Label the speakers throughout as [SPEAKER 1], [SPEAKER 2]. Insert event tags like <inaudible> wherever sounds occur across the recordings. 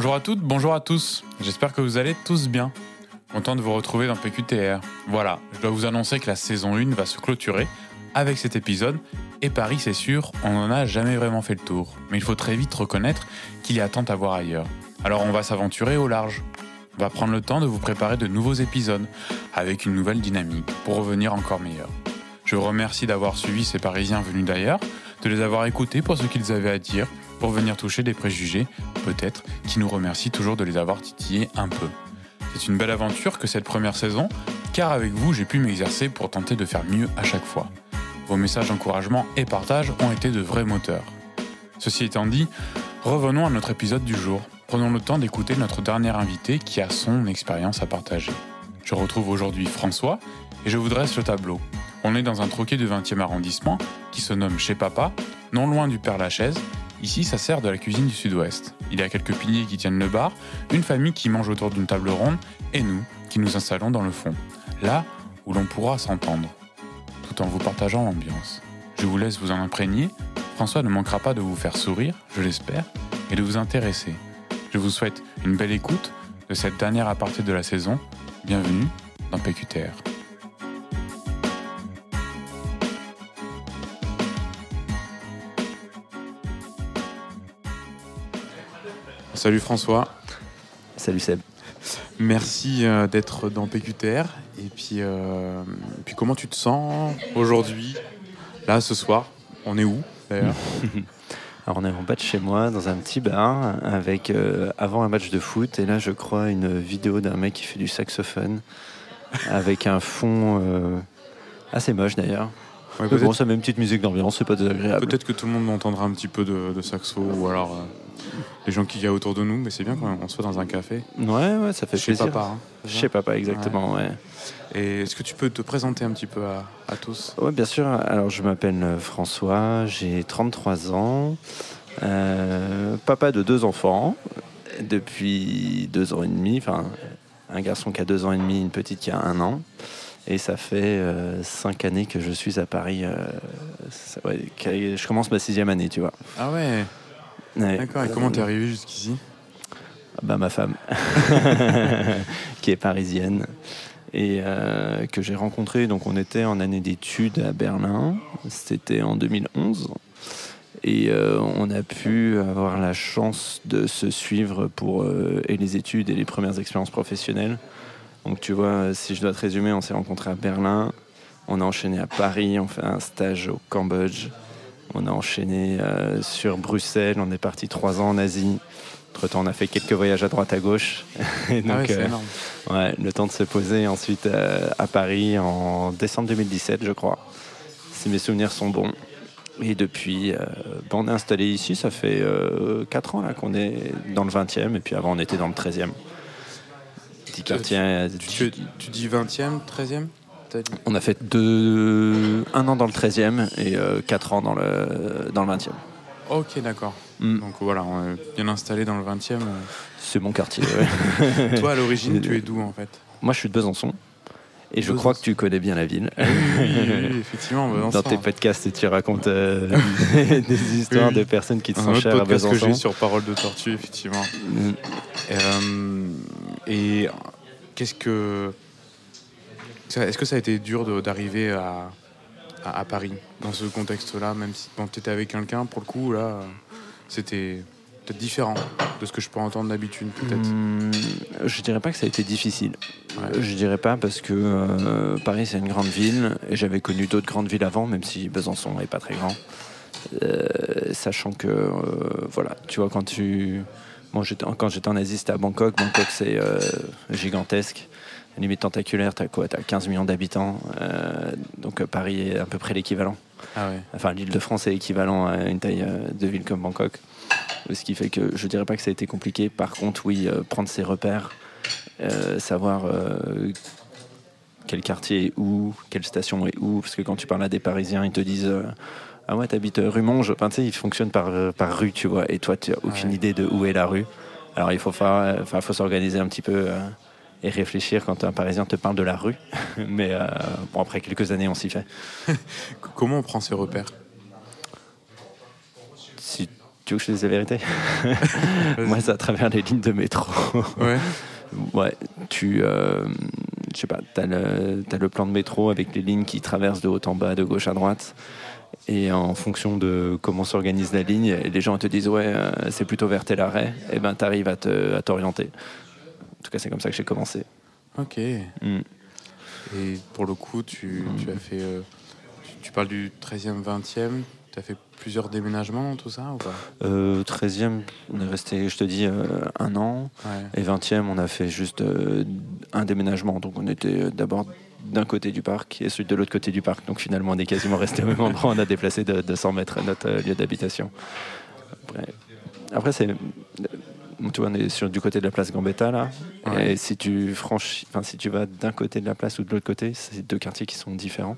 [SPEAKER 1] Bonjour à toutes, bonjour à tous. J'espère que vous allez tous bien. Content de vous retrouver dans PQTR. Voilà, je dois vous annoncer que la saison 1 va se clôturer avec cet épisode. Et Paris, c'est sûr, on n'en a jamais vraiment fait le tour. Mais il faut très vite reconnaître qu'il y a tant à voir ailleurs. Alors on va s'aventurer au large. On va prendre le temps de vous préparer de nouveaux épisodes avec une nouvelle dynamique pour revenir encore meilleur. Je vous remercie d'avoir suivi ces Parisiens venus d'ailleurs, de les avoir écoutés pour ce qu'ils avaient à dire, pour venir toucher des préjugés, peut-être, qui nous remercient toujours de les avoir titillés un peu. C'est une belle aventure que cette première saison, car avec vous, j'ai pu m'exercer pour tenter de faire mieux à chaque fois. Vos messages d'encouragement et partage ont été de vrais moteurs. Ceci étant dit, revenons à notre épisode du jour. Prenons le temps d'écouter notre dernier invité qui a son expérience à partager. Je retrouve aujourd'hui François et je vous dresse le tableau. On est dans un troquet du 20e arrondissement qui se nomme Chez Papa, non loin du Père Lachaise. Ici, ça sert de la cuisine du sud-ouest. Il y a quelques piliers qui tiennent le bar, une famille qui mange autour d'une table ronde et nous qui nous installons dans le fond, là où l'on pourra s'entendre, tout en vous partageant l'ambiance. Je vous laisse vous en imprégner. François ne manquera pas de vous faire sourire, je l'espère, et de vous intéresser. Je vous souhaite une belle écoute de cette dernière aparté de la saison. Bienvenue dans PQTR. Salut François.
[SPEAKER 2] Salut Seb.
[SPEAKER 1] Merci euh, d'être dans PQTR. Et puis, euh, puis comment tu te sens aujourd'hui Là, ce soir, on est où d'ailleurs? <laughs>
[SPEAKER 2] Alors on est en bas de chez moi, dans un petit bar, avec euh, avant un match de foot, et là je crois une vidéo d'un mec qui fait du saxophone, avec un fond euh, assez moche d'ailleurs.
[SPEAKER 1] Ouais,
[SPEAKER 2] Mais bon, ça met une petite musique d'ambiance, c'est pas désagréable.
[SPEAKER 1] peut-être que tout le monde entendra un petit peu de, de saxo ou alors les gens qui y a autour de nous, mais c'est bien quand on soit dans un café.
[SPEAKER 2] Ouais, ouais, ça fait
[SPEAKER 1] Chez
[SPEAKER 2] plaisir.
[SPEAKER 1] papa. hein,
[SPEAKER 2] Chez papa, exactement, ouais.
[SPEAKER 1] Et est-ce que tu peux te présenter un petit peu à, à tous?
[SPEAKER 2] Ouais, bien sûr. Alors, je m'appelle euh, François, j'ai 33 ans, euh, papa de deux enfants, depuis deux ans et demi, enfin, un garçon qui a deux ans et demi, une petite qui a un an. Et ça fait euh, cinq années que je suis à Paris. euh, ça- ouais, que- je commence ma sixième année, tu vois.
[SPEAKER 1] Ah ouais,
[SPEAKER 2] Ouais.
[SPEAKER 1] d'accord. Et comment t'es arrivé jusqu'ici?
[SPEAKER 2] Bah, Ma femme, <laughs> qui est parisienne et euh, que j'ai rencontrée. Donc, on était en année d'études à Berlin. C'était en 2011. Et euh, on a pu avoir la chance de se suivre pour euh, et les études et les premières expériences professionnelles. Donc, tu vois, si je dois te résumer, on s'est rencontrés à Berlin. On a enchaîné à Paris, on fait un stage au Cambodge. On a enchaîné euh, sur Bruxelles, on est parti trois ans en Asie. Entre-temps, on a fait quelques voyages à droite à gauche. <laughs> Et donc,
[SPEAKER 1] Ah ouais, c'est
[SPEAKER 2] euh,
[SPEAKER 1] énorme.
[SPEAKER 2] ouais, le temps de se poser ensuite euh, à Paris en décembre 2017, je crois. Si mes souvenirs sont bons. Et depuis, on est installé ici, ça fait 4 ans là qu'on est dans le 20e, et puis avant on était dans le 13e. Petit quartier. euh,
[SPEAKER 1] Tu, tu- tu dis 20e, 13e T'as dit
[SPEAKER 2] On a fait deux, un an dans le 13e et 4 ans dans le, dans le 20e.
[SPEAKER 1] Ok, d'accord.
[SPEAKER 2] Mm.
[SPEAKER 1] Donc voilà, on est bien installé dans le 20e.
[SPEAKER 2] C'est mon quartier. ouais. <laughs>
[SPEAKER 1] Toi, à l'origine, <laughs> tu es d'où en fait?
[SPEAKER 2] Moi je suis de Besançon. Et je
[SPEAKER 1] Besançon.
[SPEAKER 2] crois que tu connais bien la ville.
[SPEAKER 1] oui, oui, oui, effectivement, Besançon.
[SPEAKER 2] Dans tes podcasts, tu racontes euh, <laughs> des histoires
[SPEAKER 1] Oui.
[SPEAKER 2] de personnes qui te
[SPEAKER 1] Un
[SPEAKER 2] sont chères à
[SPEAKER 1] podcast que
[SPEAKER 2] Besançon.
[SPEAKER 1] j'ai sur Parole de Tortue, effectivement.
[SPEAKER 2] Mm.
[SPEAKER 1] Euh, et qu'est-ce que. Est-ce que ça a été dur d'arriver à, à, à Paris dans ce contexte-là, même si bon, tu étais avec quelqu'un, pour le coup, là, c'était peut-être différent de ce que je peux entendre d'habitude, peut-être.
[SPEAKER 2] Hmm, je dirais pas que ça a été difficile.
[SPEAKER 1] Ouais.
[SPEAKER 2] Je dirais pas parce que euh, Paris c'est une grande ville et j'avais connu d'autres grandes villes avant, même si Besançon n'est pas très grand. Euh, sachant que euh, voilà, tu vois quand tu bon, quand j'étais en Asie c'était à Bangkok. Bangkok c'est euh, limite tentaculaire. T'as quoi T'as 15 millions d'habitants. Euh, donc euh, Paris est à peu près l'équivalent.
[SPEAKER 1] Ah ouais.
[SPEAKER 2] Enfin, l'île de France est équivalent à une taille euh, de ville comme Bangkok. Ce qui fait que je dirais pas que ça a été compliqué. Par contre, oui, euh, prendre ses repères, euh, savoir quel quartier est où, quelle station est où. Parce que quand tu parles à des Parisiens, ils te disent Ah ouais, t'habites rue Monge. Enfin, tu sais, ils fonctionnent par, par rue, tu vois. Et toi, tu n'as aucune
[SPEAKER 1] Ouais.
[SPEAKER 2] idée de où est la rue. Alors, il faut, faire, faut s'organiser un petit peu. Et réfléchir quand un Parisien te parle de la rue. <laughs> Mais euh, bon, après quelques années, on s'y fait. <laughs>
[SPEAKER 1] Comment on prend ses repères?
[SPEAKER 2] Si tu veux que je te dise la vérité <laughs> Moi, c'est à travers les lignes de métro.
[SPEAKER 3] Ouais.
[SPEAKER 2] Ouais, tu. euh, je sais pas, t'as le, t'as le plan de métro avec les lignes qui traversent de haut en bas, de gauche à droite. Et en fonction de comment s'organise la ligne, les gens te disent ouais, euh, c'est plutôt vers tel arrêt, et ben t'arrives à, te, à t'orienter. En tout cas, c'est comme ça que j'ai commencé.
[SPEAKER 3] Ok.
[SPEAKER 2] Mm.
[SPEAKER 3] Et pour le coup, tu, tu as fait. euh, tu, tu parles du 13e, 20e. Tu as fait plusieurs déménagements, tout ça ou pas?
[SPEAKER 2] Euh, 13e, on est resté, je te dis, euh, un an.
[SPEAKER 3] Ouais.
[SPEAKER 2] Et 20e, on a fait juste euh, un déménagement. Donc on était d'abord d'un côté du parc et celui de l'autre côté du parc. Donc finalement, on est quasiment <laughs> resté au même endroit. On a déplacé de 200 mètres notre euh, lieu d'habitation. Après, après c'est. Tu vois, on est sur du côté de la place Gambetta là.
[SPEAKER 3] Ouais.
[SPEAKER 2] Et si tu franchis, enfin si tu vas d'un côté de la place ou de l'autre côté, c'est deux quartiers qui sont différents,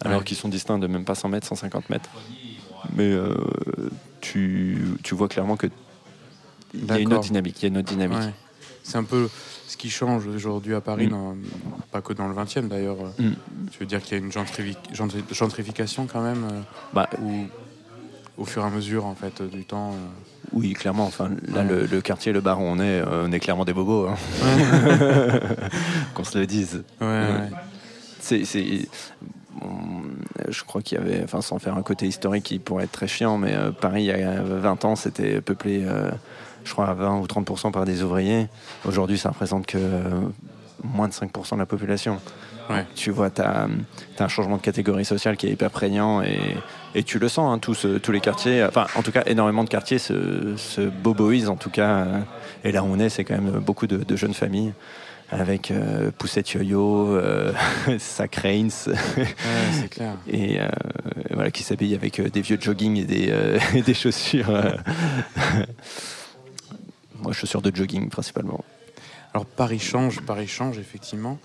[SPEAKER 2] alors
[SPEAKER 3] Ouais.
[SPEAKER 2] qu'ils sont distincts de même pas 100 mètres, 150 mètres. Mais euh, tu, tu vois clairement que il y a une autre dynamique. Il y a une autre dynamique.
[SPEAKER 3] Ouais. C'est un peu ce qui change aujourd'hui à Paris,
[SPEAKER 2] Mm.
[SPEAKER 3] dans- pas que dans le 20e d'ailleurs.
[SPEAKER 2] Mm.
[SPEAKER 3] Tu veux dire qu'il y a une gentrifi- gentri- gentrification quand même, euh,
[SPEAKER 2] Bah,
[SPEAKER 3] ou au fur et à mesure en fait du temps. euh,
[SPEAKER 2] Oui, clairement. Enfin, là, le, le quartier, le bar où on est, euh, on est clairement des bobos. hein. <laughs> Qu'on se le dise.
[SPEAKER 3] Ouais, ouais.
[SPEAKER 2] C'est, je crois qu'il y avait, enfin, sans faire un côté historique qui pourrait être très chiant, mais euh, Paris, il y a 20 ans, c'était peuplé, euh, je crois, à 20 ou 30% par des ouvriers. Aujourd'hui, ça représente que euh, moins de 5% de la population.
[SPEAKER 3] Ouais.
[SPEAKER 2] Tu vois, tu as, un changement de catégorie sociale qui est hyper prégnant et, et tu le sens, hein, tous, euh, tous les quartiers, enfin, en tout cas, énormément de quartiers se, se boboisent, en tout cas. euh, et là où on est, c'est quand même beaucoup de, de jeunes familles avec euh, Poussette Yo-Yo, euh, <laughs> Sac Reigns,
[SPEAKER 3] Ouais, c'est clair. <laughs>
[SPEAKER 2] et euh, voilà, qui s'habillent avec des vieux jogging et des, <laughs> et des chaussures. Moi, chaussures de jogging principalement.
[SPEAKER 3] Alors Paris change, Paris change effectivement.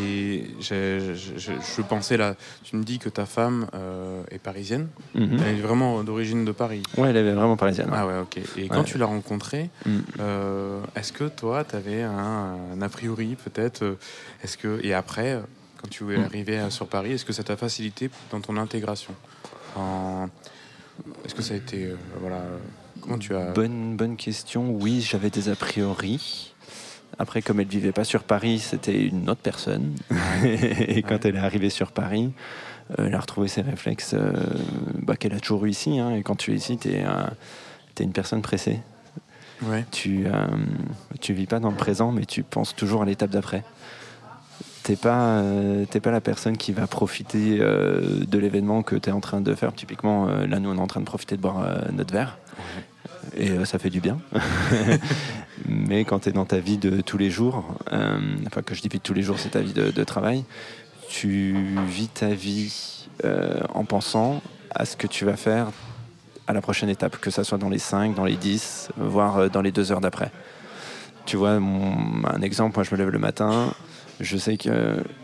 [SPEAKER 3] Et je, je- je pensais là, tu me dis que ta femme euh, est parisienne.
[SPEAKER 2] Mhm.
[SPEAKER 3] Elle est vraiment d'origine de Paris.
[SPEAKER 2] Ouais, elle est vraiment parisienne.
[SPEAKER 3] Ah ouais, ok. Et quand tu l'as rencontrée,
[SPEAKER 2] Mm.
[SPEAKER 3] euh, est-ce que toi, tu avais un, un a priori peut-être euh, Est-ce que et après, quand tu es
[SPEAKER 2] Mm.
[SPEAKER 3] arrivé à- sur Paris, est-ce que ça t'a facilité dans ton intégration En- Est-ce que ça a été euh, voilà Comment tu as
[SPEAKER 2] Bonne, bonne question. Oui, j'avais des a priori. Après, comme elle vivait pas sur Paris, c'était une autre personne. <laughs> et quand
[SPEAKER 3] Ouais.
[SPEAKER 2] elle est arrivée sur Paris, euh, elle a retrouvé ses réflexes euh, bah, qu'elle a toujours eu ici. hein. Et quand tu es ici, tu es, une personne pressée.
[SPEAKER 3] Ouais.
[SPEAKER 2] Tu, euh, tu vis pas dans le présent, mais tu penses toujours à l'étape d'après. T'es pas, euh, pas la personne qui va profiter euh, de l'événement que tu es en train de faire. Typiquement, euh, là, nous, on est en train de profiter de boire euh, notre verre. Et euh, ça fait du bien. <laughs> Mais quand tu es dans ta vie de tous les jours, euh, enfin, que je dis de tous les jours, c'est ta vie de, travail, tu vis ta vie euh, en pensant à ce que tu vas faire à la prochaine étape, que ça soit dans les 5, dans les 10, voire dans les 2 heures d'après. Tu vois, un exemple, moi je me lève le matin, je sais qu'il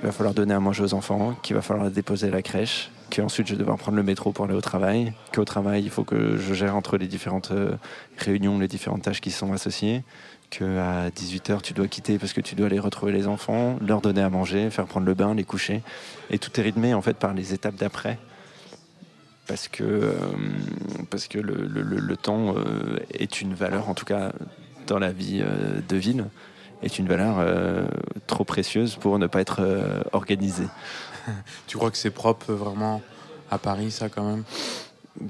[SPEAKER 2] va falloir donner à manger aux enfants, qu'il va falloir déposer à la crèche, qu'ensuite je vais devoir prendre le métro pour aller au travail, qu'au travail il faut que je gère entre les différentes euh, réunions, les différentes tâches qui sont associées, qu'à 18h tu dois quitter parce que tu dois aller retrouver les enfants, leur donner à manger, faire prendre le bain, les coucher. Et tout est rythmé en fait par les étapes d'après. Parce que, euh, parce que le, temps euh, est une valeur, en tout cas dans la vie de ville, est une valeur trop précieuse pour ne pas être organisée. <laughs>
[SPEAKER 3] Tu crois que c'est propre euh, vraiment à Paris, ça quand même?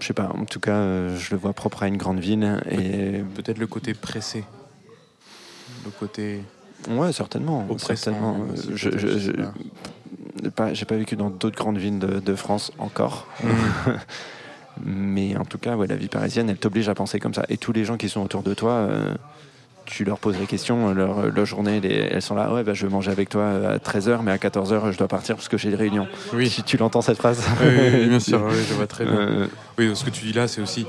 [SPEAKER 2] Je sais pas, en tout cas, euh, je le vois propre à une grande ville. Et
[SPEAKER 3] Peut-être le côté pressé. Le côté.
[SPEAKER 2] ouais, certainement.
[SPEAKER 3] Oppressant,
[SPEAKER 2] certainement.
[SPEAKER 3] aussi,
[SPEAKER 2] Je, je-
[SPEAKER 3] pas.
[SPEAKER 2] vécu dans d'autres grandes villes de, de France encore. <laughs> Mais en tout cas, ouais, la vie parisienne, elle t'oblige à penser comme ça. Et tous les gens qui sont autour de toi, euh, tu leur poses des questions, leur, leur journée, les- elles sont là, ouais, bah, je vais manger avec toi à 13h, mais à 14h, je dois partir parce que j'ai des réunions.
[SPEAKER 3] Oui.
[SPEAKER 2] Tu, tu l'entends cette phrase
[SPEAKER 3] Oui, bien sûr, oui, je vois très bien.
[SPEAKER 2] Euh,
[SPEAKER 3] Oui, ce que tu dis là, c'est aussi.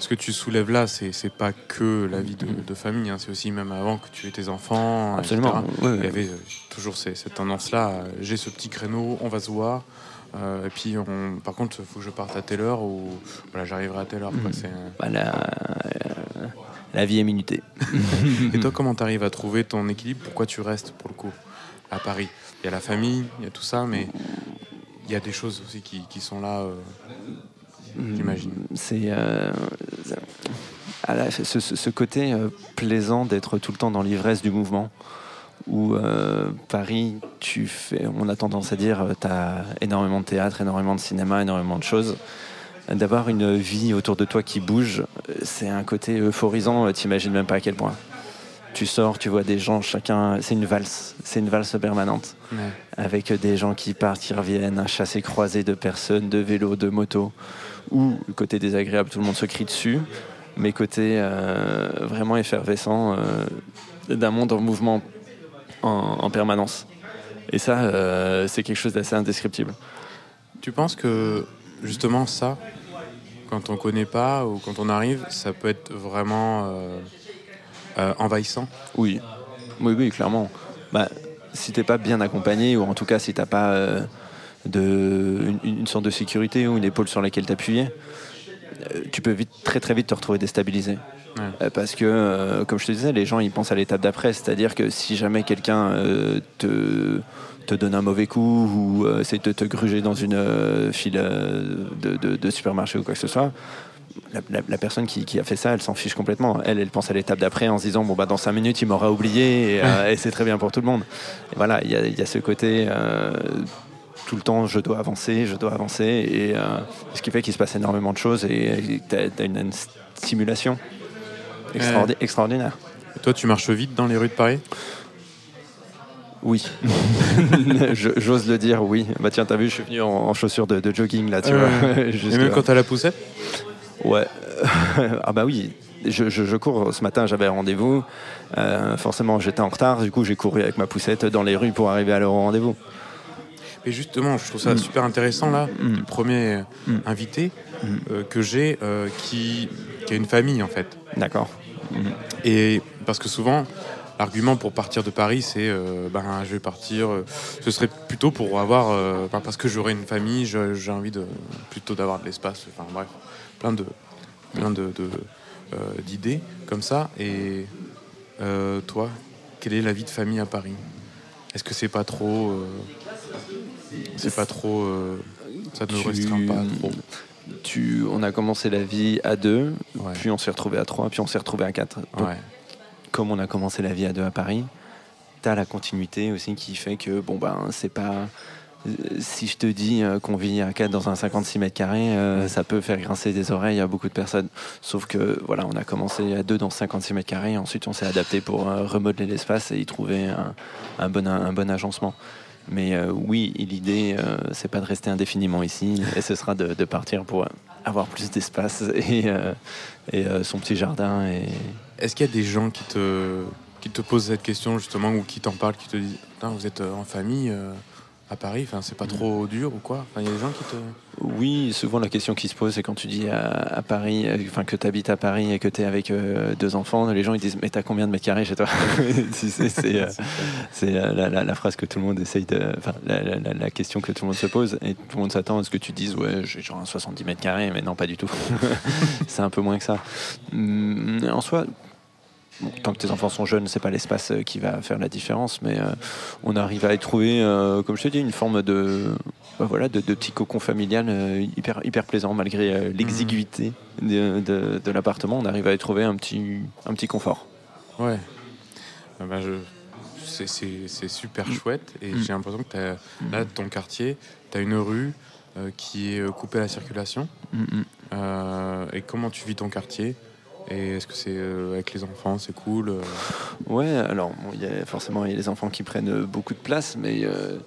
[SPEAKER 3] Ce que tu soulèves là, c'est c'est pas que la vie de, de famille, hein, c'est aussi même avant que tu aies tes enfants.
[SPEAKER 2] absolument. Ouais,
[SPEAKER 3] Il y avait euh, toujours ces- cette tendance-là. euh, J'ai ce petit créneau, on va se voir. euh, et puis, on, par contre, il faut que je parte à telle heure ou voilà, j'arriverai à telle heure. quoi, c'est, euh.
[SPEAKER 2] La, euh, la vie est minutée. <laughs>
[SPEAKER 3] Et toi, comment tu arrives à trouver ton équilibre? Pourquoi tu restes pour le coup à Paris? Il y a la famille, il y a tout ça, mais il y a des choses aussi qui, qui sont là. euh, J'imagine.
[SPEAKER 2] C'est. euh, ce, ce- ce côté euh, plaisant d'être tout le temps dans l'ivresse du mouvement. Où euh, Paris, tu fais, on a tendance à dire, tu as énormément de théâtre, énormément de cinéma, énormément de choses. D'avoir une vie autour de toi qui bouge, c'est un côté euphorisant, t'imagines même pas à quel point. Tu sors, tu vois des gens, chacun, c'est une valse, c'est une valse permanente
[SPEAKER 3] Ouais.
[SPEAKER 2] avec des gens qui partent, qui reviennent, un chassé croisé de personnes, de vélos, de motos, ou le côté désagréable, tout le monde se crie dessus, mais côté euh, vraiment effervescent euh, d'un monde en mouvement en, en permanence. Et ça, euh, c'est quelque chose d'assez indescriptible.
[SPEAKER 3] Tu penses que justement ça, quand on connaît pas ou quand on arrive, ça peut être vraiment euh, euh, envahissant
[SPEAKER 2] Oui, oui, oui, clairement. Bah, si t'es pas bien accompagné, ou en tout cas si t'as pas euh, une, sorte de sécurité ou une épaule sur laquelle t'appuyer, tu peux vite, très très vite te retrouver déstabilisé.
[SPEAKER 3] Ouais.
[SPEAKER 2] Euh, Parce que, euh, comme je te disais, les gens ils pensent à l'étape d'après, c'est-à-dire que si jamais quelqu'un euh, te, te donne un mauvais coup ou euh, essaie de te gruger dans une euh, file euh, de, de- de supermarché ou quoi que ce soit, la, la- la personne qui, qui a fait ça, elle s'en fiche complètement. Elle, elle pense à l'étape d'après en se disant bon bah dans 5 minutes il m'aura oublié et, et c'est très bien pour tout le monde. Et voilà, il y a, il y a ce côté tout le temps je dois avancer, je dois avancer et ce qui fait qu'il se passe énormément de choses et tu as, une, une stimulation extraordi- extraordinaire.
[SPEAKER 3] Et Toi, tu marches vite dans les rues de Paris?
[SPEAKER 2] Oui, <laughs> j'ose le dire, oui. Bah tiens, t'as vu, je suis venu en, en chaussures de, de jogging là, tu vois. <laughs>
[SPEAKER 3] Et même
[SPEAKER 2] là.
[SPEAKER 3] quand t'as la poussette?
[SPEAKER 2] Ouais. <laughs> ah bah oui. Je, je- je cours. Ce matin, j'avais un rendez-vous. Euh, forcément, j'étais en retard. Du coup, j'ai couru avec ma poussette dans les rues pour arriver à leur rendez-vous.
[SPEAKER 3] Et justement, je trouve ça
[SPEAKER 2] Mm.
[SPEAKER 3] super intéressant là,
[SPEAKER 2] Mm.
[SPEAKER 3] le premier
[SPEAKER 2] Mm.
[SPEAKER 3] invité euh, que j'ai euh, qui, qui a une famille en fait.
[SPEAKER 2] D'accord.
[SPEAKER 3] Et parce que souvent, l'argument pour partir de Paris, c'est euh, ben je vais partir. euh, ce serait plutôt pour avoir, euh, ben, parce que j'aurai une famille, j'ai envie de plutôt d'avoir de l'espace. Enfin bref, plein de plein de, d'idées comme ça. Et toi, quelle est la vie de famille à Paris? Est-ce que c'est pas trop, c'est pas trop, ça ne
[SPEAKER 2] Tu-
[SPEAKER 3] restreint pas trop?
[SPEAKER 2] Tu, on a commencé la vie à deux,
[SPEAKER 3] Ouais.
[SPEAKER 2] puis on s'est retrouvé à trois, puis on s'est retrouvé à quatre. Donc,
[SPEAKER 3] Ouais.
[SPEAKER 2] comme on a commencé la vie à deux à Paris, t'as la continuité aussi qui fait que bon ben c'est pas euh, si je te dis euh, qu'on vit à 4 dans un 56 mètres carrés, euh, ça peut faire grincer des oreilles à beaucoup de personnes. Sauf que voilà, on a commencé à 2 dans 56 mètres carrés, ensuite on s'est adapté pour euh, remodeler l'espace et y trouver un, un bon, un bon agencement. Mais euh, oui, l'idée, euh, c'est pas de rester indéfiniment ici, et ce sera de, partir pour avoir plus d'espace <laughs> et, euh, euh, son petit jardin. Et...
[SPEAKER 3] Est-ce qu'il y a des gens qui te, qui te posent cette question justement ou qui t'en parlent, qui te disent vous êtes en famille à Paris, enfin, c'est pas trop dur ou quoi? Enfin, Il y a des gens qui te.
[SPEAKER 2] Oui, souvent la question qui se pose, c'est quand tu dis à, à Paris, euh, enfin que tu habites à Paris et que tu es avec euh, deux enfants, les gens ils disent Mais t'as combien de mètres carrés chez toi? <laughs> C'est euh, la, la- la phrase que tout le monde essaye de. Enfin, la, question que tout le monde se pose et tout le monde s'attend à ce que tu dises Ouais, j'ai genre un 70 mètres carrés, mais non, pas du tout. <laughs> c'est un peu moins que ça. Hum, En soi, bon, tant que tes enfants sont jeunes, c'est pas l'espace euh, qui va faire la différence, mais euh, on arrive à y trouver, euh, comme je te dis, une forme de, bah voilà, de, de petit cocon familial euh, hyper, hyper plaisant malgré euh, l'exiguïté de, de- de l'appartement. On arrive à y trouver un petit, un petit confort.
[SPEAKER 3] Ouais. Ah bah, je... c'est, super chouette et
[SPEAKER 2] Mm.
[SPEAKER 3] j'ai l'impression que t'as- là, ton quartier, tu as une rue qui est coupée à la circulation. Et comment tu vis ton quartier? Et est-ce que c'est euh, avec les enfants, c'est cool euh,
[SPEAKER 2] Ouais, alors bon, y a, forcément il y a les enfants qui prennent euh, beaucoup de place, mais euh,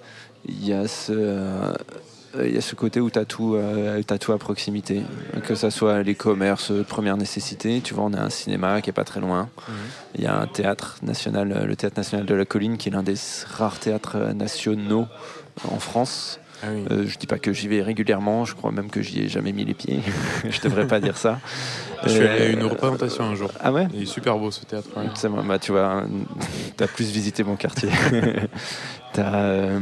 [SPEAKER 2] il y a ce il y a ce côté où tu as, tout, t'as tout à proximité, que ce soit les commerces première nécessité. Tu vois, on a un cinéma qui est pas très loin. Il y a un théâtre national, le théâtre national de la colline, qui est l'un des rares théâtres nationaux en France.
[SPEAKER 3] Ah oui.
[SPEAKER 2] Euh, je dis pas que j'y vais régulièrement, je crois même que j'y ai jamais mis les pieds. <laughs> je devrais pas dire ça.
[SPEAKER 3] Je suis allé à une
[SPEAKER 2] Euh,
[SPEAKER 3] représentation un jour.
[SPEAKER 2] Ah ouais
[SPEAKER 3] Il est super beau ce théâtre. ouais.
[SPEAKER 2] c'est moi, bah, tu vois, <laughs> t'as plus visité mon quartier. <laughs> t'as. euh,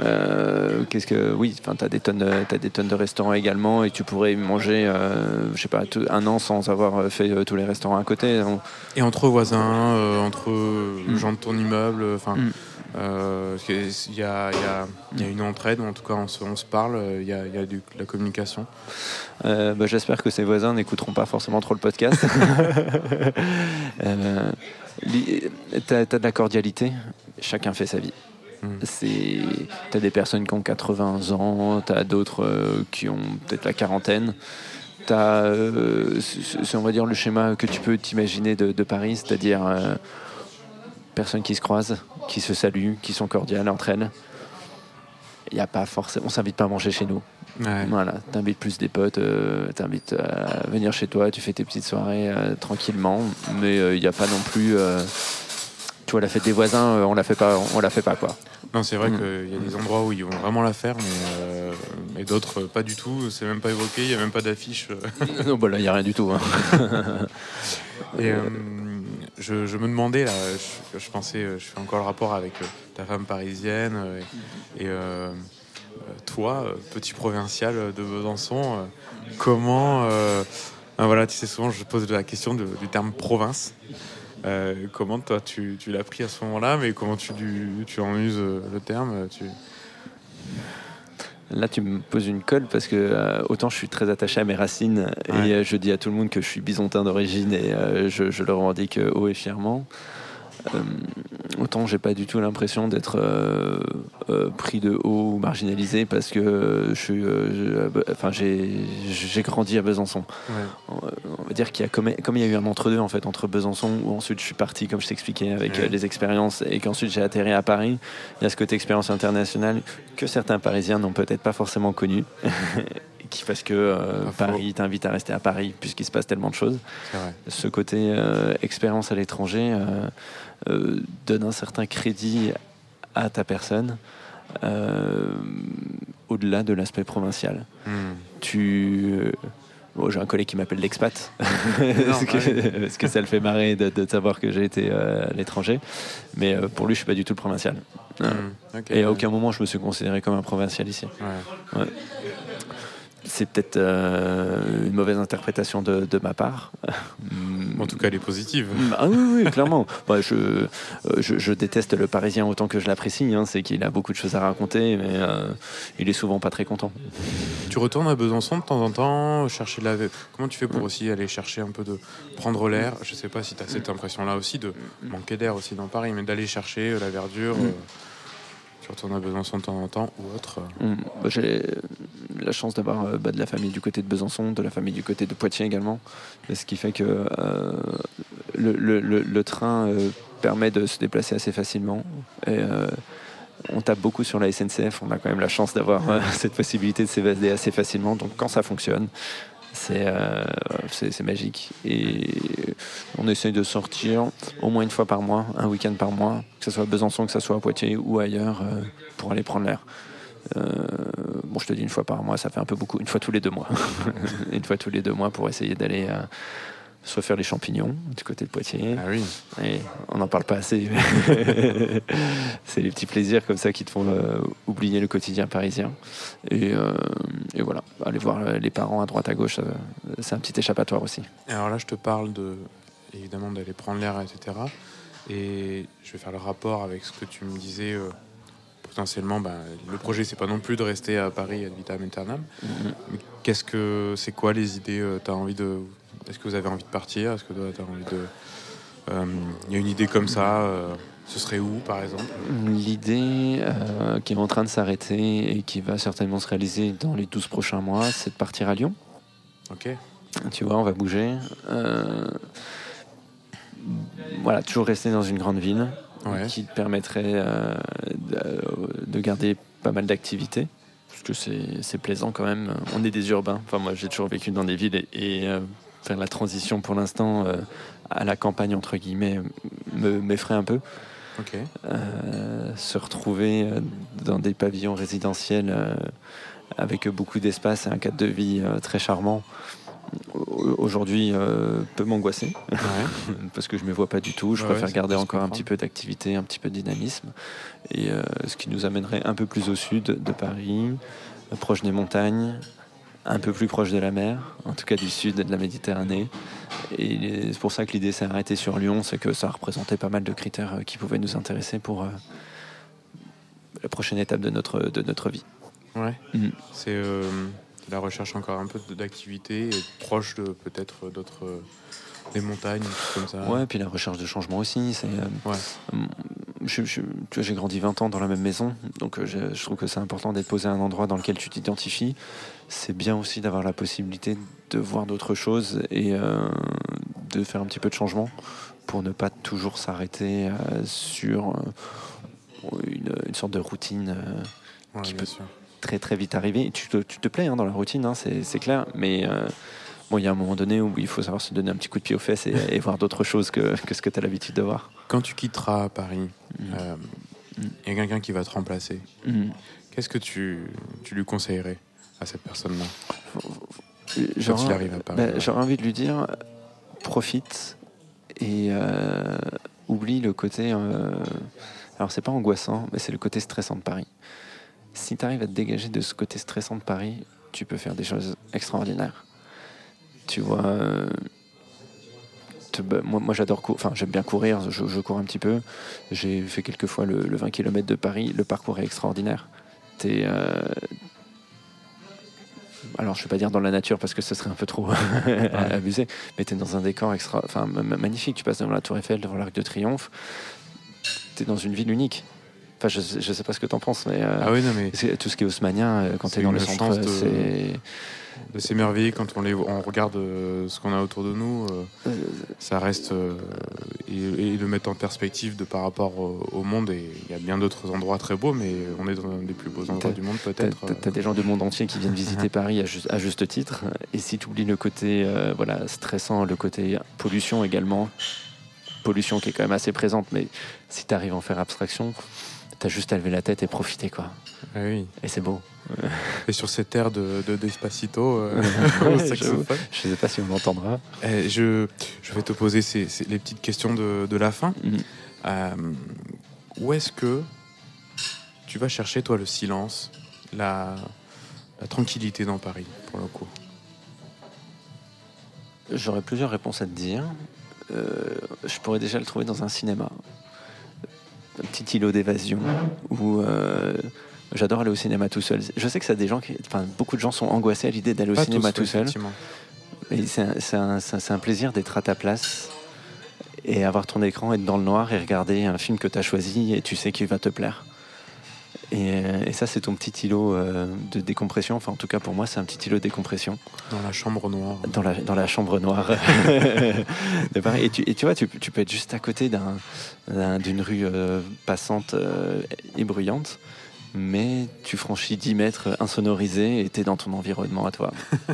[SPEAKER 2] euh, qu'est-ce que oui enfin t'as des tonnes de, t'as des tonnes de restaurants également et tu pourrais manger euh, je sais pas un an sans avoir fait euh, tous les restaurants à côté On-
[SPEAKER 3] Et entre voisins, entre
[SPEAKER 2] Mm.
[SPEAKER 3] gens de ton immeuble, enfin,
[SPEAKER 2] Mm.
[SPEAKER 3] Euh, Il y, a, il y a- il y a une entraide, en tout cas on se, on se parle, euh, il y a, il y a du- de la communication.
[SPEAKER 2] Euh, bah, J'espère que ses voisins n'écouteront pas forcément trop le podcast. <laughs> euh, T'as as de la cordialité, chacun fait sa vie.
[SPEAKER 3] Mm.
[SPEAKER 2] T'as des personnes qui ont 80 ans, t'as d'autres qui ont peut-être la quarantaine. T'as, on va dire le schéma que tu peux t'imaginer de, de Paris, c'est-à-dire personnes qui se croisent, qui se saluent, qui sont cordiales entre elles. Il y a pas forcément, on s'invite pas à manger chez nous.
[SPEAKER 3] Ouais.
[SPEAKER 2] Voilà, t'invites plus des potes, euh, t'invites à venir chez toi, tu fais tes petites soirées euh, tranquillement, mais il n'y a pas non plus. euh, tu vois, la fête des voisins, euh, on la fait pas, on la fait pas quoi.
[SPEAKER 3] Non, c'est vrai
[SPEAKER 2] Mm.
[SPEAKER 3] qu'il y a des endroits où ils vont vraiment la faire, mais, euh, d'autres euh, pas du tout. C'est même pas évoqué, il n'y a même pas d'affiche. euh. <laughs>
[SPEAKER 2] non, bah là, il n'y a rien du tout. hein.
[SPEAKER 3] Et <laughs> euh, je, me demandais, là, je, pensais, euh, je fais encore le rapport avec euh, ta femme parisienne euh, et, toi, petit provincial de Besançon, comment. ah, voilà, tu sais, souvent je pose la question du terme province. Comment toi tu, l'as pris à ce moment-là, mais comment tu, tu en uses le terme tu...
[SPEAKER 2] Là, tu me poses une colle parce que euh, autant je suis très attaché à mes racines
[SPEAKER 3] Ouais.
[SPEAKER 2] et euh, je dis à tout le monde que je suis bisontin d'origine et euh, je, je le revendique euh, haut et fièrement. Euh, autant j'ai pas du tout l'impression d'être euh, euh, pris de haut ou marginalisé parce que je suis, euh, enfin j'ai j'ai grandi à Besançon.
[SPEAKER 3] Ouais.
[SPEAKER 2] On va dire qu'il y a comme, comme il y a eu un entre deux en fait entre Besançon où ensuite je suis parti comme je t'expliquais avec
[SPEAKER 3] Ouais.
[SPEAKER 2] les expériences et qu'ensuite j'ai atterri à Paris. Il y a ce côté expérience internationale que certains Parisiens n'ont peut-être pas forcément connu. <laughs> parce que euh. Paris t'invite à rester à Paris puisqu'il se passe tellement de choses. Ce côté euh, expérience à l'étranger euh, euh, donne un certain crédit à ta personne euh, au-delà de l'aspect provincial
[SPEAKER 3] Hmm.
[SPEAKER 2] tu. euh, Bon, j'ai un collègue qui m'appelle l'expat, <laughs> parce, que, parce que ça le fait marrer de, de savoir que j'ai été euh, à l'étranger. Mais euh, pour lui, je suis pas du tout le provincial.
[SPEAKER 3] Hmm.
[SPEAKER 2] Et à aucun moment, je me suis considéré comme un provincial ici.
[SPEAKER 3] Ouais.
[SPEAKER 2] C'est peut-être euh, une mauvaise interprétation de, de ma part. <laughs>
[SPEAKER 3] En tout cas, elle est positive.
[SPEAKER 2] Ah oui, oui, clairement. <laughs> Bah, je, euh, je, je déteste le Parisien autant que je l'apprécie. hein. C'est qu'il a beaucoup de choses à raconter, mais euh, il est souvent pas très content.
[SPEAKER 3] Tu retournes à Besançon de temps en temps, chercher de la. Comment tu fais pour aussi aller chercher un peu de. prendre l'air? Je sais pas si tu as cette impression-là aussi de manquer d'air aussi dans Paris, mais d'aller chercher la verdure. euh, tu retournes à Besançon de temps en temps ou autre.
[SPEAKER 2] Mm. Bah, J'ai la chance d'avoir euh, bah, de la famille du côté de Besançon, de la famille du côté de Poitiers également. Ce qui fait que euh, le, train euh, permet de se déplacer assez facilement. On tape beaucoup sur la SNCF, on a quand même la chance d'avoir <laughs> cette possibilité de s'évader assez facilement. Donc quand ça fonctionne, c'est euh, c'est magique. Et on essaye de sortir au moins une fois par mois, un week-end par mois, que ce soit à Besançon, que ce soit à Poitiers ou ailleurs, euh, pour aller prendre l'air. Euh, bon, je te dis une fois par mois, ça fait un peu beaucoup. Une fois tous les deux mois. <laughs> une fois tous les deux mois pour essayer d'aller se refaire les champignons du côté de Poitiers.
[SPEAKER 3] Ah oui.
[SPEAKER 2] Et on n'en parle pas assez. <laughs> c'est les petits plaisirs comme ça qui te font euh, oublier le quotidien parisien. Et, euh, et voilà, aller voir euh, les parents à droite à gauche, c'est un petit échappatoire aussi.
[SPEAKER 3] Alors là, je te parle de. évidemment d'aller prendre l'air, etc. Et je vais faire le rapport avec ce que tu me disais. euh, potentiellement, ben, le projet, c'est pas non plus de rester à Paris ad vitam aeternam. Mais qu'est-ce que c'est quoi les idées euh, T'as envie de Est-ce que vous avez envie de partir? Est-ce que tu as envie de Euh, Il y a une idée comme ça. euh, ce serait où, par exemple?
[SPEAKER 2] L'idée euh, qui est en train de s'arrêter et qui va certainement se réaliser dans les 12 prochains mois, c'est de partir à Lyon.
[SPEAKER 3] Ok.
[SPEAKER 2] Tu vois, on va bouger. Euh, voilà, toujours rester dans une grande ville
[SPEAKER 3] Ouais.
[SPEAKER 2] qui te permettrait euh, de, de garder pas mal d'activités. Parce que c'est plaisant quand même. On est des urbains. Enfin, moi, j'ai toujours vécu dans des villes et, et, euh, faire la transition pour l'instant euh, à la campagne, entre guillemets, me- m'effraie un peu. Euh, se retrouver euh, dans des pavillons résidentiels avec beaucoup d'espace et un cadre de vie très charmant, au- aujourd'hui euh, peut m'angoisser
[SPEAKER 3] Ouais. <laughs>
[SPEAKER 2] parce que je ne me vois pas du tout. Je
[SPEAKER 3] Ouais,
[SPEAKER 2] préfère garder encore un petit peu d'activité, un petit peu de dynamisme. Et euh, ce qui nous amènerait un peu plus au sud de Paris, proche des montagnes, un peu plus proche de la mer, en tout cas du sud de la Méditerranée. Et c'est pour ça que l'idée s'est arrêtée sur Lyon, c'est que ça représentait pas mal de critères euh, qui pouvaient nous intéresser pour, euh, la prochaine étape de notre, de notre vie.
[SPEAKER 3] Ouais.
[SPEAKER 2] Mm.
[SPEAKER 3] C'est euh, la recherche encore un peu d'activité et proche de peut-être d'autres des montagnes, comme ça.
[SPEAKER 2] Ouais, puis la recherche de changement aussi. C'est, euh,
[SPEAKER 3] Ouais.
[SPEAKER 2] J'ai grandi 20 ans dans la même maison, donc euh, je, je trouve que c'est important d'être posé à un endroit dans lequel tu t'identifies. C'est bien aussi d'avoir la possibilité de voir d'autres choses et euh, de faire un petit peu de changement pour ne pas toujours s'arrêter euh, sur une, une sorte de routine.
[SPEAKER 3] Ouais,
[SPEAKER 2] qui peut-
[SPEAKER 3] sûr.
[SPEAKER 2] très très vite arriver. Tu te, tu te plais hein, dans la routine, hein, c'est clair, mais bon, il y a un moment donné où il faut savoir se donner un petit coup de pied aux fesses et, et voir d'autres choses que, que ce que tu as l'habitude de voir.
[SPEAKER 3] Quand tu quitteras Paris, euh,
[SPEAKER 2] Mm.
[SPEAKER 3] il y a quelqu'un qui va te remplacer.
[SPEAKER 2] Mm.
[SPEAKER 3] Qu'est-ce que tu, tu lui conseillerais à cette personne-là
[SPEAKER 2] J'aurais-
[SPEAKER 3] il arrive à Paris,
[SPEAKER 2] bah,
[SPEAKER 3] ouais.
[SPEAKER 2] J'aurais envie de lui dire profite et euh, oublie le côté. euh, alors, c'est pas angoissant, mais c'est le côté stressant de Paris. Si tu arrives à te dégager de ce côté stressant de Paris, tu peux faire des choses extraordinaires. Tu vois. euh, te- moi, moi j'adore courir, enfin j'aime bien courir, je, je cours un petit peu. J'ai fait quelques fois le, le 20 km de Paris, le parcours est extraordinaire. T'es, euh, alors je vais pas dire dans la nature parce que ce serait un peu trop <laughs> abusé, mais tu es dans un décor extra, enfin, magnifique. Tu passes devant la Tour Eiffel, devant l'Arc de Triomphe. Tu es dans une ville unique. Enfin, je, sais- je sais pas ce que tu en penses, mais euh,
[SPEAKER 3] Ah oui, non, mais
[SPEAKER 2] c'est- tout ce qui est haussmanien, euh, quand tu
[SPEAKER 3] C'est
[SPEAKER 2] es dans le centre,
[SPEAKER 3] de-
[SPEAKER 2] c'est.
[SPEAKER 3] de s'émerveiller quand on, les, on regarde euh, ce qu'on a autour de nous, euh, ça reste. euh, et, et le mettre en perspective de par rapport au, au monde. Et il y a bien d'autres endroits très beaux, mais on est dans un des plus beaux endroits du monde, peut-être.
[SPEAKER 2] t'as- t'as des gens du monde entier qui viennent visiter <laughs> Paris à juste, à juste titre. Et si tu oublies le côté voilà, stressant, le côté pollution également, pollution qui est quand même assez présente, mais si tu arrives à en faire abstraction, tu as juste à lever la tête et profiter. quoi.
[SPEAKER 3] Ah oui.
[SPEAKER 2] Et c'est beau. <laughs>
[SPEAKER 3] Et sur cette aire de, de Despacito, euh, <laughs>
[SPEAKER 2] Ouais. Je sais pas si on m'entendra.
[SPEAKER 3] Eh, je, je vais te poser ces, ces- les petites questions de, de la fin.
[SPEAKER 2] Mhm.
[SPEAKER 3] Euh, où est-ce que tu vas chercher, toi, le silence, la, la tranquillité dans Paris, pour le coup?
[SPEAKER 2] J'aurais plusieurs réponses à te dire. Euh, je pourrais déjà le trouver dans un cinéma. Un petit îlot d'évasion où euh, j'adore aller au cinéma tout seul. Je sais que ça a des gens qui, enfin, beaucoup de gens sont angoissés à l'idée d'aller au
[SPEAKER 3] Pas
[SPEAKER 2] cinéma
[SPEAKER 3] tous,
[SPEAKER 2] tout seul. c'est un, un plaisir d'être à ta place et avoir ton écran, être dans le noir et regarder un film que tu as choisi et tu sais qu'il va te plaire. Et, euh, et ça, c'est ton petit îlot euh, de décompression. Enfin, en tout cas, pour moi, c'est un petit îlot de décompression
[SPEAKER 3] Dans la chambre noire.
[SPEAKER 2] dans la, dans la chambre noire <laughs> de Paris. Et tu, et tu vois, tu, tu peux être juste à côté d'un- d'un- d'une rue euh, passante et bruyante, mais tu franchis 10 mètres insonorisés et tu es dans ton environnement à toi. <laughs>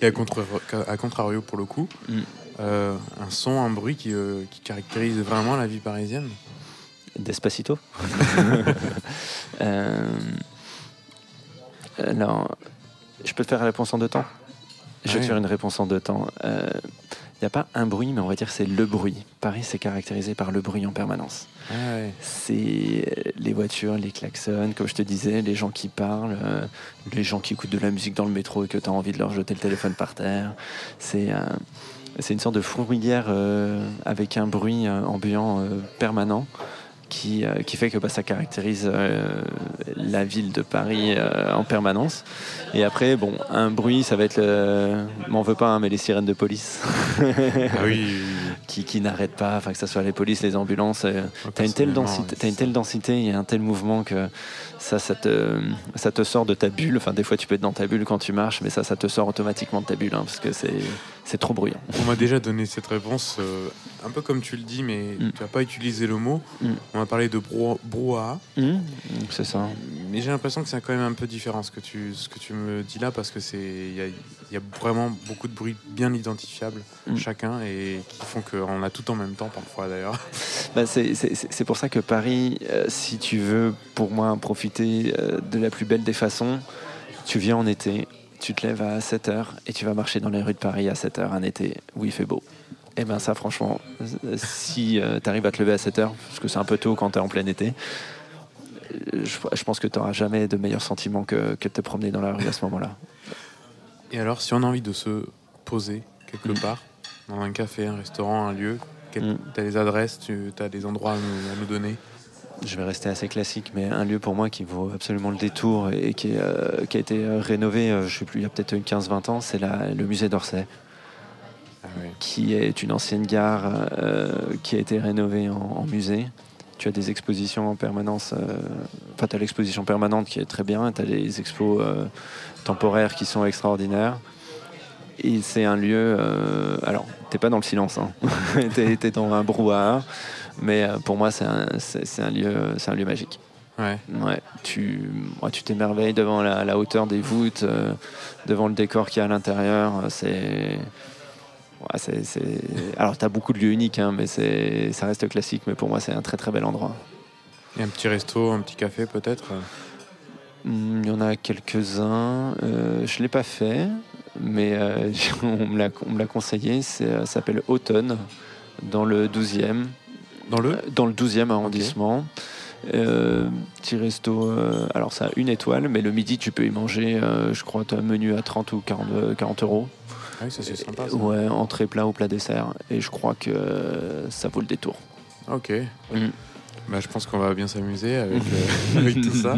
[SPEAKER 3] Et à, contre, à contrario, pour le coup,
[SPEAKER 2] Mm.
[SPEAKER 3] euh, un son, un bruit qui, euh, qui caractérise vraiment la vie parisienne.
[SPEAKER 2] Despacito. <laughs> Euh, alors, je peux te faire la réponse en deux temps? Je vais te faire une réponse en deux temps. Il n'y a pas un bruit, mais on va dire que c'est le bruit. Paris, c'est caractérisé par le bruit en permanence.
[SPEAKER 3] Ah ouais.
[SPEAKER 2] C'est euh, les voitures, les klaxons, comme je te disais, les gens qui parlent, euh, les gens qui écoutent de la musique dans le métro et que tu as envie de leur jeter le téléphone par terre. C'est euh, c'est une sorte de fourmilière euh, avec un bruit euh, ambiant euh, permanent. Qui, euh, qui fait que bah, ça caractérise euh, la ville de Paris euh, en permanence. Et après, bon, un bruit, ça va être le. M'en veux pas, hein, mais les sirènes de police
[SPEAKER 3] Ah oui. <laughs>
[SPEAKER 2] qui, qui n'arrêtent pas, enfin que ce soit les polices, les ambulances.
[SPEAKER 3] Moi,
[SPEAKER 2] T'as une telle
[SPEAKER 3] personnellement,
[SPEAKER 2] densité,
[SPEAKER 3] ouais,
[SPEAKER 2] t'as une telle densité, il y a un tel mouvement que ça, ça te, ça te sort de ta bulle. Enfin, des fois, tu peux être dans ta bulle quand tu marches, mais ça, ça te sort automatiquement de ta bulle, hein, parce que c'est, c'est trop bruyant.
[SPEAKER 3] On m'a déjà donné cette réponse, euh, un peu comme tu le dis, mais
[SPEAKER 2] Mm.
[SPEAKER 3] tu n'as pas utilisé le mot.
[SPEAKER 2] Mm.
[SPEAKER 3] On m'a parlé de brou- brouhaha,
[SPEAKER 2] C'est ça.
[SPEAKER 3] mais j'ai l'impression que c'est quand même un peu différent ce que tu, ce que tu me dis là, parce que c'est il y a, y a vraiment beaucoup de bruits bien identifiables
[SPEAKER 2] Mm.
[SPEAKER 3] chacun et qui font qu'on a tout en même temps parfois d'ailleurs. <laughs>
[SPEAKER 2] Bah, c'est pour ça que Paris, euh, si tu veux, pour moi, profiter euh, de la plus belle des façons, tu viens en été, tu te lèves à 7h et tu vas marcher dans les rues de Paris à 7h un été où il fait beau. Et ben ça, franchement, euh, si tu arrives à te lever à 7h, parce que c'est un peu tôt quand tu es en plein été, euh, je, je pense que tu n'auras jamais de meilleur sentiment que, que de te promener dans la rue à ce moment-là.
[SPEAKER 3] Et alors, si on a envie de se poser quelque
[SPEAKER 2] Mm.
[SPEAKER 3] part, dans un café, un restaurant, un lieu,
[SPEAKER 2] Mm.
[SPEAKER 3] tu as des adresses, tu as des endroits à nous, à nous donner
[SPEAKER 2] je vais rester assez classique, mais un lieu pour moi qui vaut absolument le détour et qui, est, euh, qui a été euh, rénové, euh, je sais plus, il y a peut-être une 15-20 ans, c'est le musée d'Orsay,
[SPEAKER 3] Ah
[SPEAKER 2] qui est une ancienne gare euh, qui a été rénovée en, en musée. Tu as des expositions en permanence, enfin tu as l'exposition permanente qui est très bien, tu as les expos temporaires qui sont extraordinaires. Et c'est un lieu, alors t'es pas dans le silence, hein. <laughs> t'es dans un brouhaha, mais euh, pour moi c'est un, lieu, c'est un lieu magique.
[SPEAKER 3] Ouais.
[SPEAKER 2] Ouais, tu ouais, tu t'émerveilles devant la, la hauteur des voûtes, euh, devant le décor qu'il y a à l'intérieur. euh, C'est. Ouais, c'est, c'est- Alors, tu as beaucoup de lieux uniques, hein, mais c'est... ça reste classique. Mais pour moi, c'est un très très bel endroit.
[SPEAKER 3] Et un petit resto, un petit café peut-être
[SPEAKER 2] Hum, Il y en a quelques-uns. Euh, je ne l'ai pas fait, mais euh, <laughs> on, me l'a, conseillé. Ça s'appelle Automne, dans le 12e.
[SPEAKER 3] Dans le
[SPEAKER 2] Dans le 12e arrondissement. Euh, petit resto, euh, alors ça a une étoile, mais le midi tu peux y manger, euh, je crois, tu as un menu à 30 ou 40, euh, 40 euros.
[SPEAKER 3] Ah Oui, ça c'est sympa. Ça.
[SPEAKER 2] Ouais, entrée plat ou plat dessert. Et je crois que euh, ça vaut le détour.
[SPEAKER 3] Ok.
[SPEAKER 2] Mm.
[SPEAKER 3] Bah, je pense qu'on va bien s'amuser avec, <laughs> euh, avec tout ça.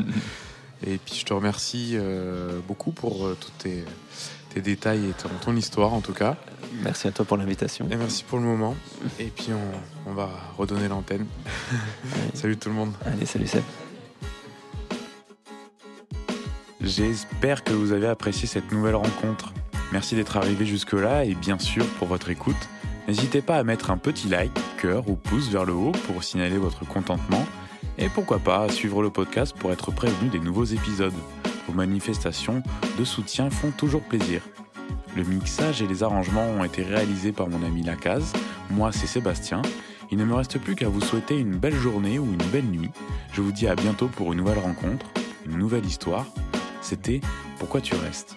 [SPEAKER 3] Et puis je te remercie euh, beaucoup pour euh, tous tes, tes détails et ton, ton histoire en tout cas.
[SPEAKER 2] Merci à toi pour l'invitation.
[SPEAKER 3] Et merci pour le moment. Et puis on, on va redonner l'antenne. <laughs> Salut tout le monde.
[SPEAKER 2] Allez, salut Seb.
[SPEAKER 1] J'espère que vous avez apprécié cette nouvelle rencontre. Merci d'être arrivé jusque-là et bien sûr pour votre écoute. N'hésitez pas à mettre un petit like, cœur ou pouce vers le haut pour signaler votre contentement et pourquoi pas à suivre le podcast pour être prévenu des nouveaux épisodes. Manifestations de soutien font toujours plaisir. Le mixage et les arrangements ont été réalisés par mon ami Lacaze. Moi, c'est Sébastien. Il ne me reste plus qu'à vous souhaiter une belle journée ou une belle nuit. Je vous dis à bientôt pour une nouvelle rencontre, une nouvelle histoire. C'était Pourquoi tu restes?